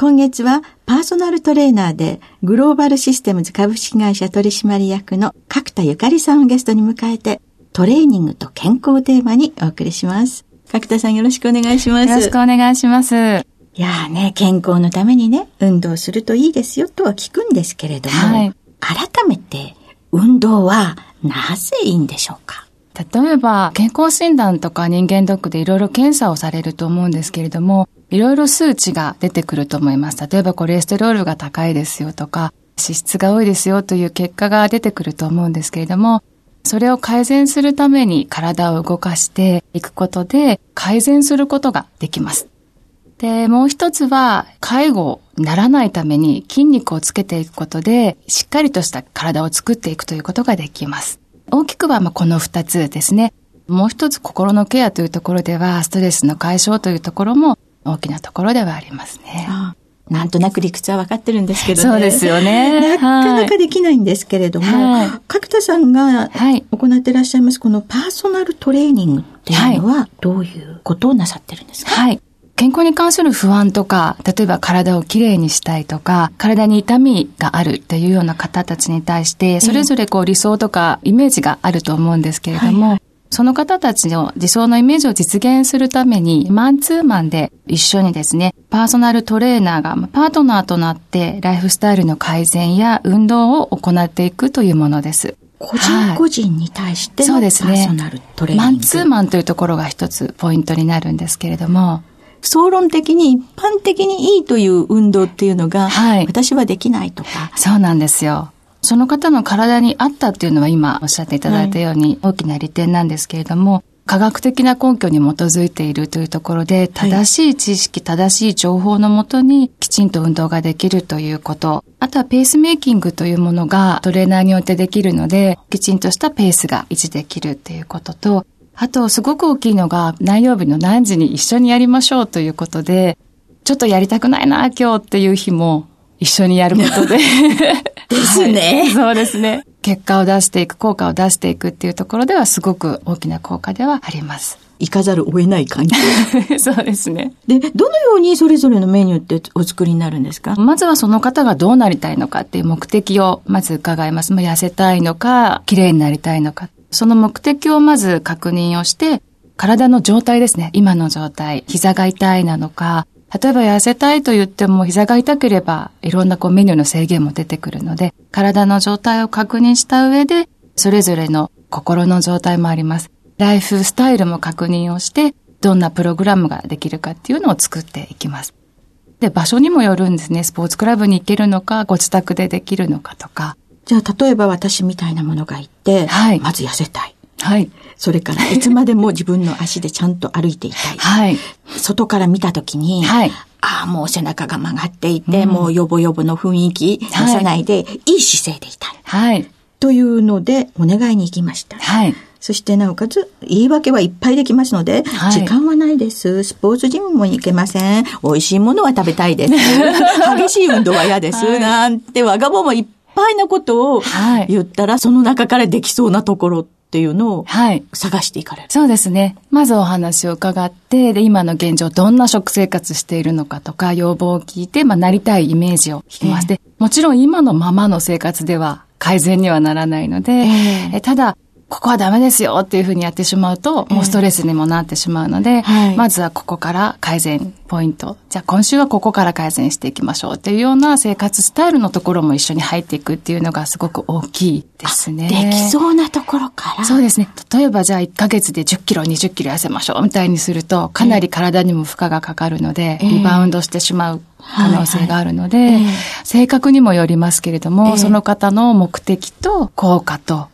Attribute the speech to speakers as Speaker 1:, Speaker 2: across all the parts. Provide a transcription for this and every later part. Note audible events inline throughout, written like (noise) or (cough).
Speaker 1: 今月はパーソナルトレーナーでグローバルシステムズ株式会社取締役の角田ゆかりさんをゲストに迎えてトレーニングと健康テーマにお送りします。角田さんよろしくお願いします。
Speaker 2: よろしくお願いします。い
Speaker 1: やーね、健康のためにね、運動するといいですよとは聞くんですけれども、はい、改めて運動はなぜいいんでしょうか？
Speaker 2: 例えば、健康診断とか人間ドックでいろいろ検査をされると思うんですけれども、いろいろ数値が出てくると思います。例えばコレステロールが高いですよとか、脂質が多いですよという結果が出てくると思うんですけれども、それを改善するために体を動かしていくことで改善することができます。で、もう一つは介護にならないために筋肉をつけていくことでしっかりとした体を作っていくということができます。大きくはまこの二つですね。もう一つ心のケアというところではストレスの解消というところも大きなところではありますね。あ
Speaker 1: あなんとなく理屈は分かってるんですけど
Speaker 2: ね。そうですよね。
Speaker 1: なかなかできないんですけれども、はい、角田さんが行っていらっしゃいます、このパーソナルトレーニングっていうのは、どういうことをなさってるんですか？
Speaker 2: はい。健康に関する不安とか、例えば体をきれいにしたいとか、体に痛みがあるっていうような方たちに対して、それぞれこう理想とかイメージがあると思うんですけれども、はい。はいその方たちの理想のイメージを実現するために、マンツーマンで一緒にですね、パーソナルトレーナーがパートナーとなって、ライフスタイルの改善や運動を行っていくというものです。
Speaker 1: 個人個人に対しての、はい、パーソナルトレーニング、
Speaker 2: マンツーマンというところが一つポイントになるんですけれども、
Speaker 1: 総論的に一般的にいいという運動っていうのが、はい、私はできないとか。
Speaker 2: そうなんですよ。その方の体に合ったっていうのは今おっしゃっていただいたように大きな利点なんですけれども、科学的な根拠に基づいているというところで、正しい知識、正しい情報のもとにきちんと運動ができるということ。あとはペースメイキングというものがトレーナーによってできるので、きちんとしたペースが維持できるっていうことと、あとすごく大きいのが何曜日の何時に一緒にやりましょうということで、ちょっとやりたくないな今日っていう日も一緒にやることで (laughs)
Speaker 1: ですね、
Speaker 2: はい、そうですね。結果を出していく、効果を出していくっていうところではすごく大きな効果ではあります。
Speaker 1: 行かざるを得ない環境。(laughs)
Speaker 2: そうですね。
Speaker 1: で、どのようにそれぞれのメニューってお作りになるんですか？
Speaker 2: まずはその方がどうなりたいのかっていう目的をまず伺います。まあ、痩せたいのか、綺麗になりたいのか。その目的をまず確認をして、体の状態ですね。今の状態。膝が痛いなのか、例えば痩せたいと言っても膝が痛ければいろんなこうメニューの制限も出てくるので、体の状態を確認した上で、それぞれの心の状態もあります。ライフスタイルも確認をして、どんなプログラムができるかっていうのを作っていきます。で、場所にもよるんですね。スポーツクラブに行けるのか、ご自宅でできるのかとか。
Speaker 1: じゃあ、例えば私みたいなものがいて、はい、まず痩せたい。
Speaker 2: はい。
Speaker 1: それから (laughs) いつまでも自分の足でちゃんと歩いていたい。
Speaker 2: はい。
Speaker 1: 外から見たときに、はい。ああ、もう背中が曲がっていて、うん、もうヨボヨボの雰囲気出さないで、はい、いい姿勢でいたい。
Speaker 2: はい。
Speaker 1: というので、お願いに行きました。
Speaker 2: はい。
Speaker 1: そしてなおかつ、言い訳はいっぱいできますので、はい、時間はないです。スポーツジムも行けません。美味しいものは食べたいです。(laughs) 激しい運動は嫌です。はい、なんてわがままいっぱいなことを言ったら、その中からできそうなところっていうのを探していかれる。
Speaker 2: そうですね。まずお話を伺って、で、今の現状どんな食生活しているのかとか、要望を聞いて、まあ、なりたいイメージを聞きまして、もちろん今のままの生活では改善にはならないので、えただ、ここはダメですよっていうふうにやってしまうと、もうストレスにもなってしまうので、はい、まずはここから改善ポイント。じゃあ今週はここから改善していきましょうっていうような生活スタイルのところも一緒に入っていくっていうのがすごく大きいですね。
Speaker 1: できそうなところから。
Speaker 2: そうですね。例えばじゃあ1ヶ月で10キロ、20キロ痩せましょうみたいにすると、かなり体にも負荷がかかるので、リバウンドしてしまう可能性があるので、はい。はい、性格にもよりますけれども、その方の目的と効果と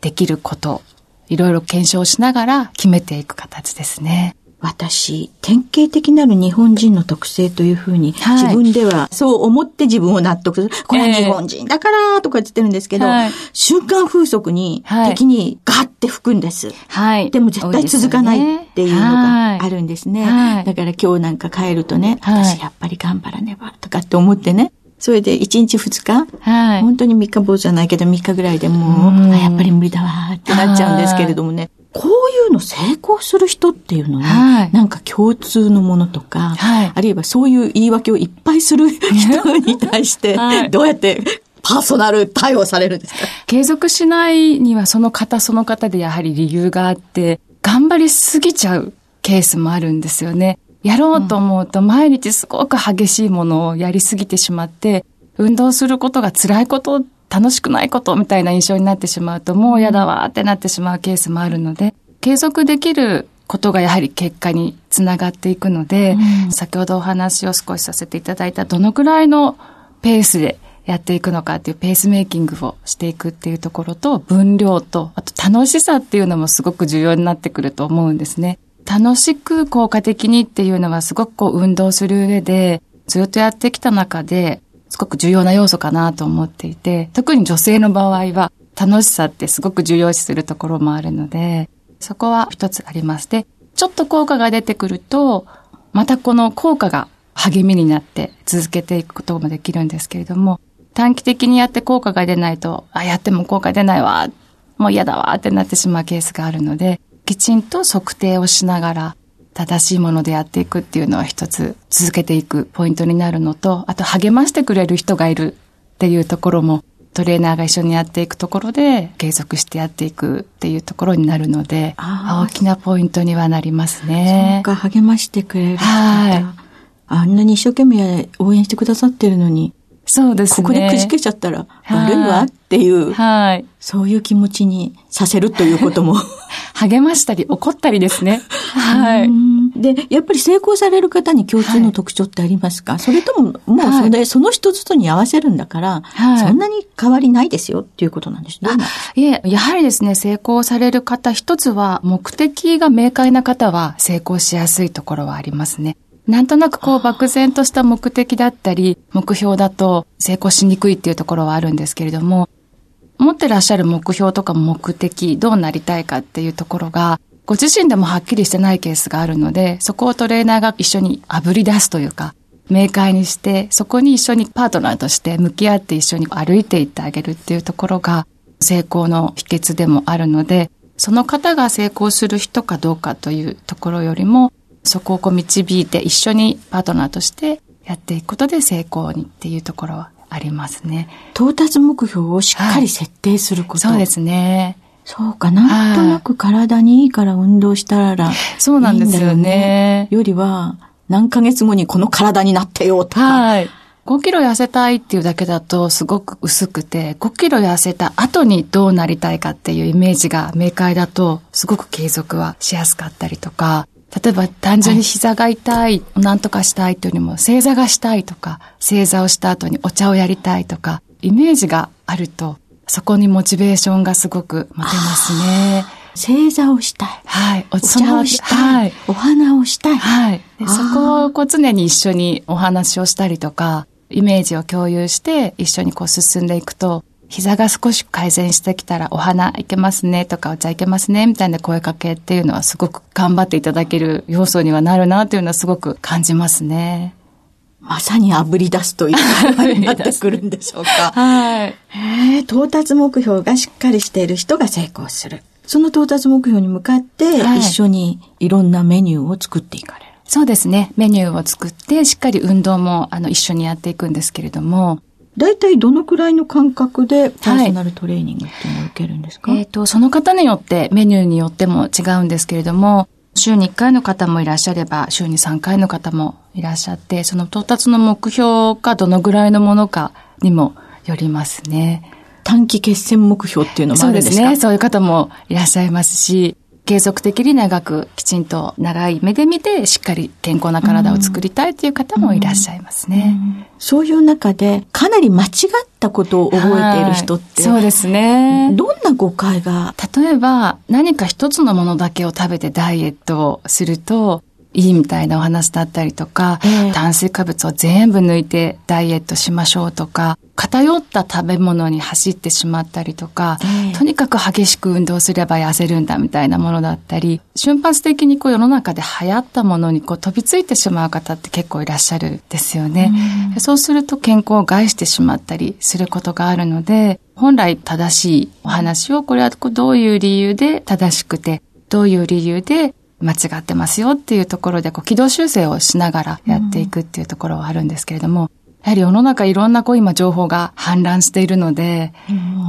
Speaker 2: できること、いろいろ検証しながら決めていく形ですね。
Speaker 1: 私、典型的なる日本人の特性というふうに、自分ではそう思って自分を納得する。これは日本人だからとか言ってるんですけど、はい、瞬間風速に、敵にガッて吹くんです。はい。でも絶対続かないっていうのがあるんですね。はい、だから今日なんか帰るとね、私やっぱり頑張らねばとかって思ってね、それで1日2日、はい、本当に3日坊じゃないけど3日ぐらいでもう、うやっぱり無理だわってなっちゃうんですけれどもね。こういうの成功する人っていうのは、はい、なんか共通のものとか、はい、あるいはそういう言い訳をいっぱいする (laughs) 人に対して、どうやってパーソナル対応されるんですか？
Speaker 2: 継続しないにはその方その方でやはり理由があって、頑張りすぎちゃうケースもあるんですよね。やろうと思うと毎日すごく激しいものをやりすぎてしまって、運動することが辛いこと、楽しくないことみたいな印象になってしまうと、もう嫌だわってなってしまうケースもあるので、継続できることがやはり結果につながっていくので、うん、先ほどお話を少しさせていただいたどのくらいのペースでやっていくのかっていうペースメイキングをしていくっていうところと分量と、あと楽しさっていうのもすごく重要になってくると思うんですね。楽しく効果的にっていうのはすごくこう運動する上で、ずっとやってきた中で、すごく重要な要素かなと思っていて、特に女性の場合は楽しさってすごく重要視するところもあるので、そこは一つあります。で、ちょっと効果が出てくると、またこの効果が励みになって続けていくこともできるんですけれども、短期的にやって効果が出ないと、あ、やっても効果出ないわ、もう嫌だわってなってしまうケースがあるので、きちんと測定をしながら、正しいものでやっていくっていうのは一つ続けていくポイントになるのと、あと励ましてくれる人がいるっていうところもトレーナーが一緒にやっていくところで継続してやっていくっていうところになるので、大きなポイントにはなりますね。
Speaker 1: そうか、励ましてくれるはい。あんなに一生懸命応援してくださってるのに、
Speaker 2: そうです
Speaker 1: ね。ここでくじけちゃったら悪いわっていう、はい。そういう気持ちにさせるということも。(laughs)
Speaker 2: 励ましたり怒ったりですね。
Speaker 1: はい。で、やっぱり成功される方に共通の特徴ってありますか、はい、それとも、もうそれ、はい、その人ずつに合わせるんだから、はい、そんなに変わりないですよっていうことなんですね。
Speaker 2: いえ、やはりですね、成功される方一つは、目的が明快な方は成功しやすいところはありますね。なんとなくこう漠然とした目的だったり、目標だと成功しにくいっていうところはあるんですけれども、持ってらっしゃる目標とか目的、どうなりたいかっていうところが、ご自身でもはっきりしてないケースがあるので、そこをトレーナーが一緒に炙り出すというか、明快にして、そこに一緒にパートナーとして向き合って一緒に歩いていってあげるっていうところが、成功の秘訣でもあるので、その方が成功する人かどうかというところよりも、そこをこう導いて一緒にパートナーとしてやっていくことで成功にっていうところはありますね。
Speaker 1: 到達目標をしっかり設定すること、
Speaker 2: はい、そうですね。
Speaker 1: そうか、なんとなく体にいいから運動したらいいんだよ、ね、
Speaker 2: そうなんですよね。
Speaker 1: よりは、何ヶ月後にこの体になってよとか。
Speaker 2: はい。5キロ痩せたいっていうだけだとすごく薄くて、5キロ痩せた後にどうなりたいかっていうイメージが明快だと、すごく継続はしやすかったりとか、例えば単純に膝が痛い、なんとかしたいというよりも正座がしたいとか、正座をした後にお茶をやりたいとか、イメージがあると、そこにモチベーションがすごく持てますね。
Speaker 1: 正座をしたい。
Speaker 2: はい。
Speaker 1: お茶をしたい。はい。お花をしたい。
Speaker 2: はい。でそこをこう常に一緒にお話をしたりとか、イメージを共有して一緒にこう進んでいくと、膝が少し改善してきたらお花いけますねとかお茶いけますねみたいな声かけっていうのはすごく頑張っていただける要素にはなるなというのはすごく感じますね。
Speaker 1: まさに炙り出すということになってくるんでしょうか。
Speaker 2: はい。
Speaker 1: へ到達目標がしっかりしている人が成功する。その到達目標に向かって、一緒にいろんなメニューを作っていかれる。
Speaker 2: そうですね。メニューを作って、しっかり運動も、あの、一緒にやっていくんですけれども。
Speaker 1: 大体どのくらいの間隔でパーソナルトレーニングっていうのを受けるんですか、
Speaker 2: はい、えっ、ー、と、その方によって、メニューによっても違うんですけれども、週に1回の方もいらっしゃれば、週に3回の方もいらっしゃって、その到達の目標がどのぐらいのものかにもよりますね。
Speaker 1: 短期決戦目標っていうのもあるんですか？そうですね。
Speaker 2: そういう方もいらっしゃいますし、継続的に長くきちんと長い目で見てしっかり健康な体を作りたいという方もいらっしゃいますね。うんうん、
Speaker 1: そういう中でかなり間違ったことを覚えている人って、
Speaker 2: そうですね。
Speaker 1: どんな誤解が？
Speaker 2: 例えば何か一つのものだけを食べてダイエットをするといいみたいなお話だったりとか、えー、炭水化物を全部抜いてダイエットしましょうとか、偏った食べ物に走ってしまったりとか、えー、とにかく激しく運動すれば痩せるんだみたいなものだったり、瞬発的にこう世の中で流行ったものにこう飛びついてしまう方って結構いらっしゃるんですよね。うそうすると健康を害してしまったりすることがあるので、本来正しいお話をこれはどういう理由で正しくて、どういう理由で間違ってますよっていうところで、こう、軌道修正をしながらやっていくっていうところはあるんですけれども、やはり世の中いろんなこう今情報が氾濫しているので、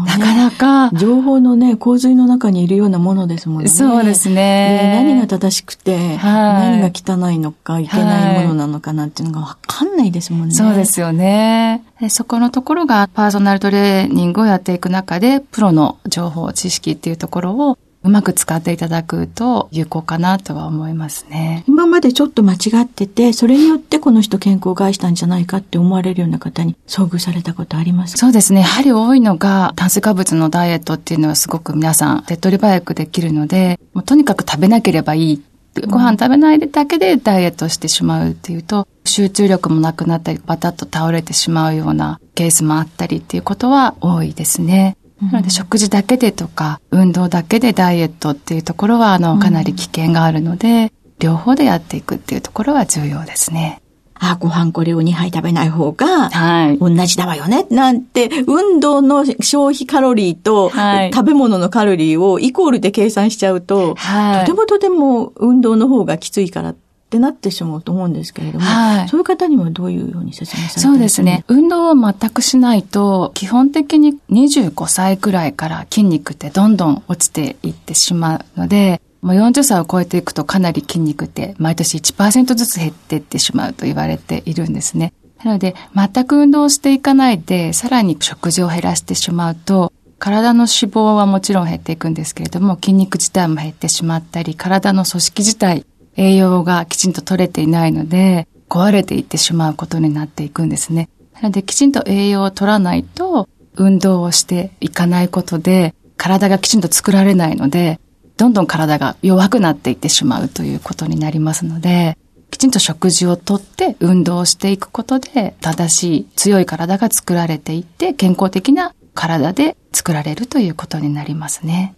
Speaker 2: なかなか。
Speaker 1: 情報のね、洪水の中にいるようなものですもんね。
Speaker 2: そうですね。
Speaker 1: 何が正しくて、何が汚いのか、いけないものなのかなっていうのがわかんないですもんね。
Speaker 2: そうですよね。そこのところがパーソナルトレーニングをやっていく中で、プロの情報、知識っていうところをうまく使っていただくと有効かなとは思いますね。
Speaker 1: 今までちょっと間違ってて、それによってこの人健康を害したんじゃないかって思われるような方に遭遇されたことありますか？
Speaker 2: そうですね。やはり多いのが炭水化物のダイエットっていうのはすごく皆さん手っ取り早くできるので、もうとにかく食べなければいい。ご飯食べないでだけでダイエットしてしまうっていうと、集中力もなくなったり、バタッと倒れてしまうようなケースもあったりっていうことは多いですね。なので食事だけでとか、運動だけでダイエットっていうところは、あの、かなり危険があるので、両方でやっていくっていうところは重要ですね。
Speaker 1: あ、ご飯これを2杯食べない方が、はい。同じだわよね。なんて、運動の消費カロリーと、はい、食べ物のカロリーをイコールで計算しちゃうと、はい。とてもとても運動の方がきついからってなってしまうと思うんですけれども、はい、そういう方にはどういうように説明されて
Speaker 2: そうですね。運動を全くしないと、基本的に25歳くらいから筋肉ってどんどん落ちていってしまうので、もう40歳を超えていくとかなり筋肉って毎年1%ずつ減っていってしまうと言われているんですね。なので、全く運動していかないで、さらに食事を減らしてしまうと、体の脂肪はもちろん減っていくんですけれども、筋肉自体も減ってしまったり、体の組織自体栄養がきちんと取れていないので、壊れていってしまうことになっていくんですね。なので、きちんと栄養を取らないと、運動をしていかないことで、体がきちんと作られないので、どんどん体が弱くなっていってしまうということになりますので、きちんと食事をとって運動をしていくことで、正しい強い体が作られていって、健康的な体で作られるということになりますね。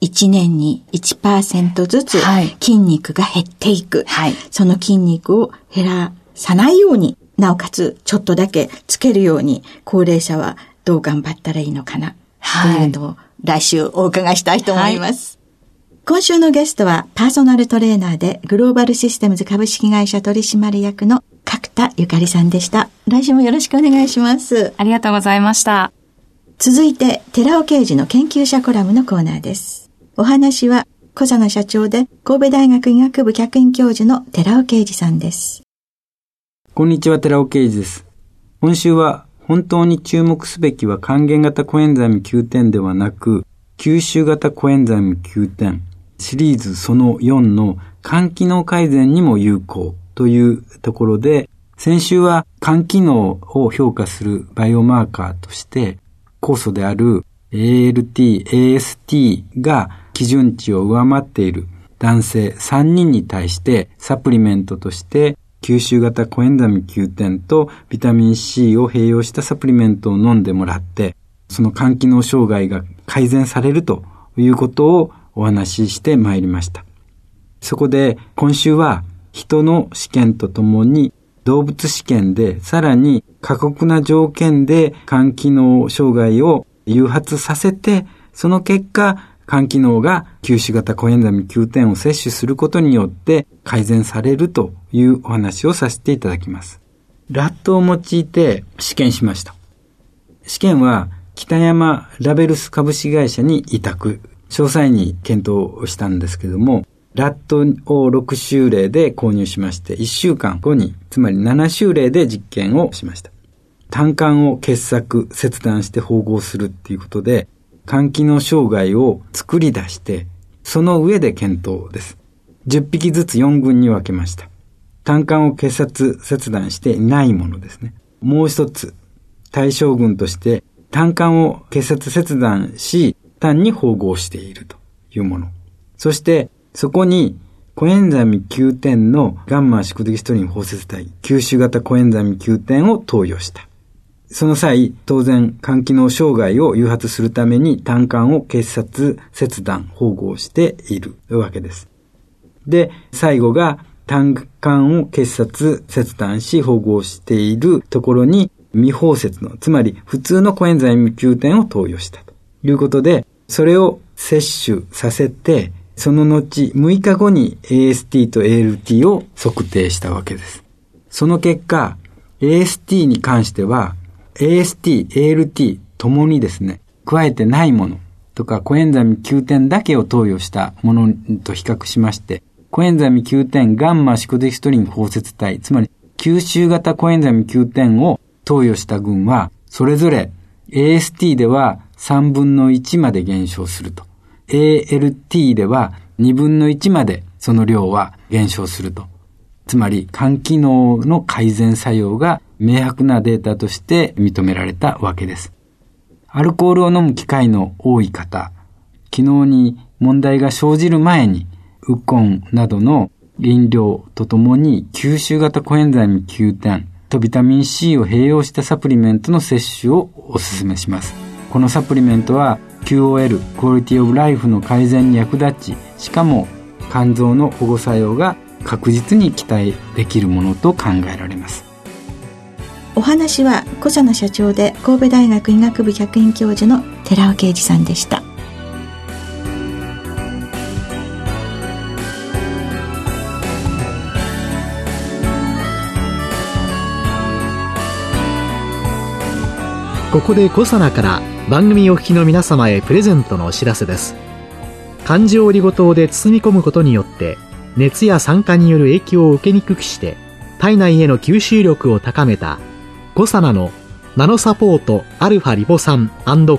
Speaker 1: 1年に1%ずつ筋肉が減っていく。はい、その筋肉を減らさないように、なおかつちょっとだけつけるように、高齢者はどう頑張ったらいいのかな、はい、というのを来週お伺いしたいと思います。はい今週のゲストはパーソナルトレーナーでグローバルシステムズ株式会社取締役の角田ゆかりさんでした。来週もよろしくお願いします。
Speaker 2: ありがとうございました。
Speaker 1: 続いて、寺尾刑事の研究者コラムのコーナーです。お話は、小佐奈社長で神戸大学医学部客員教授の寺尾啓二さんです。
Speaker 3: こんにちは、寺尾啓二です。今週は、本当に注目すべきは還元型コエンザイム Q10 ではなく、吸収型コエンザイム Q10 シリーズその4の肝機能改善にも有効というところで、先週は肝機能を評価するバイオマーカーとして、酵素である ALT、AST が基準値を上回っている男性3人に対してサプリメントとして吸収型コエンザミ Q10 とビタミン C を併用したサプリメントを飲んでもらって、その肝機能障害が改善されるということをお話ししてまいりました。そこで今週は人の試験とともに動物試験でさらに過酷な条件で肝機能障害を誘発させて、その結果、肝機能が吸収型コエンザミ Q10 を摂取することによって改善されるというお話をさせていただきます。ラットを用いて試験しました。試験は北山ラベルス株式会社に委託、詳細に検討したんですけども、ラットを6週例で購入しまして、1週間後に、つまり7週例で実験をしました。単管を結作、切断して縫合するっていうことで、肝機能障害を作り出して、その上で検討です。10匹ずつ4群に分けました。単管を結殺、切断していないものですね。もう一つ、対象群として単管を結殺切断し、単に縫合しているというもの。そして、そこにコエンザミ Q10 のガンマ宿敵ストリン包摂体、吸収型コエンザミ Q10 を投与した。その際、当然、肝機能障害を誘発するために単管を結殺、切断、縫合しているわけです。で、最後が単管を結殺、切断し、縫合しているところに未包摂の、つまり普通のコエンザイム9点を投与したということで、それを摂取させて、その後6日後に AST と ALT を測定したわけです。その結果、AST に関しては AST、ALT ともにですね、加えてないものとかコエンザミ Q 点だけを投与したものと比較しまして、コエンザミ Q 点ガンマシコデキストリン包摂体、つまり吸収型コエンザミ Q 点を投与した群は、それぞれ AST では3分の1まで減少すると。ALT では2分の1までその量は減少すると。つまり肝機能の改善作用が明白なデータとして認められたわけです。アルコールを飲む機会の多い方、機能に問題が生じる前に、ウコンなどの飲料とともに吸収型コエンザイム Q10 とビタミン C を併用したサプリメントの摂取をお勧めします。このサプリメントは QOL、クオリティオブライフの改善に役立ち、しかも肝臓の保護作用が確実に期待できるものと考えられます。
Speaker 1: お話は小佐野社長で神戸大学医学部客員教授の寺尾啓二さんでした。
Speaker 4: ここで小佐奈から番組お聞きの皆様へプレゼントのお知らせです。環状オリゴ糖で包み込むことによって熱や酸化による影響を受けにくくして体内への吸収力を高めたコサナのナノサポートアルファリポ酸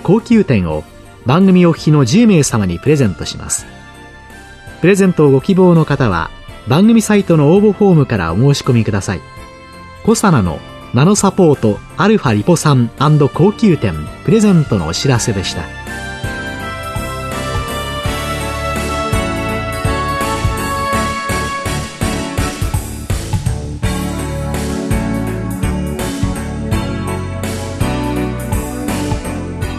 Speaker 4: 高級店を番組お聞きの10名様にプレゼントします。プレゼントをご希望の方は番組サイトの応募フォームからお申し込みください。コサナのナノサポートアルファリポ酸高級店プレゼントのお知らせでした。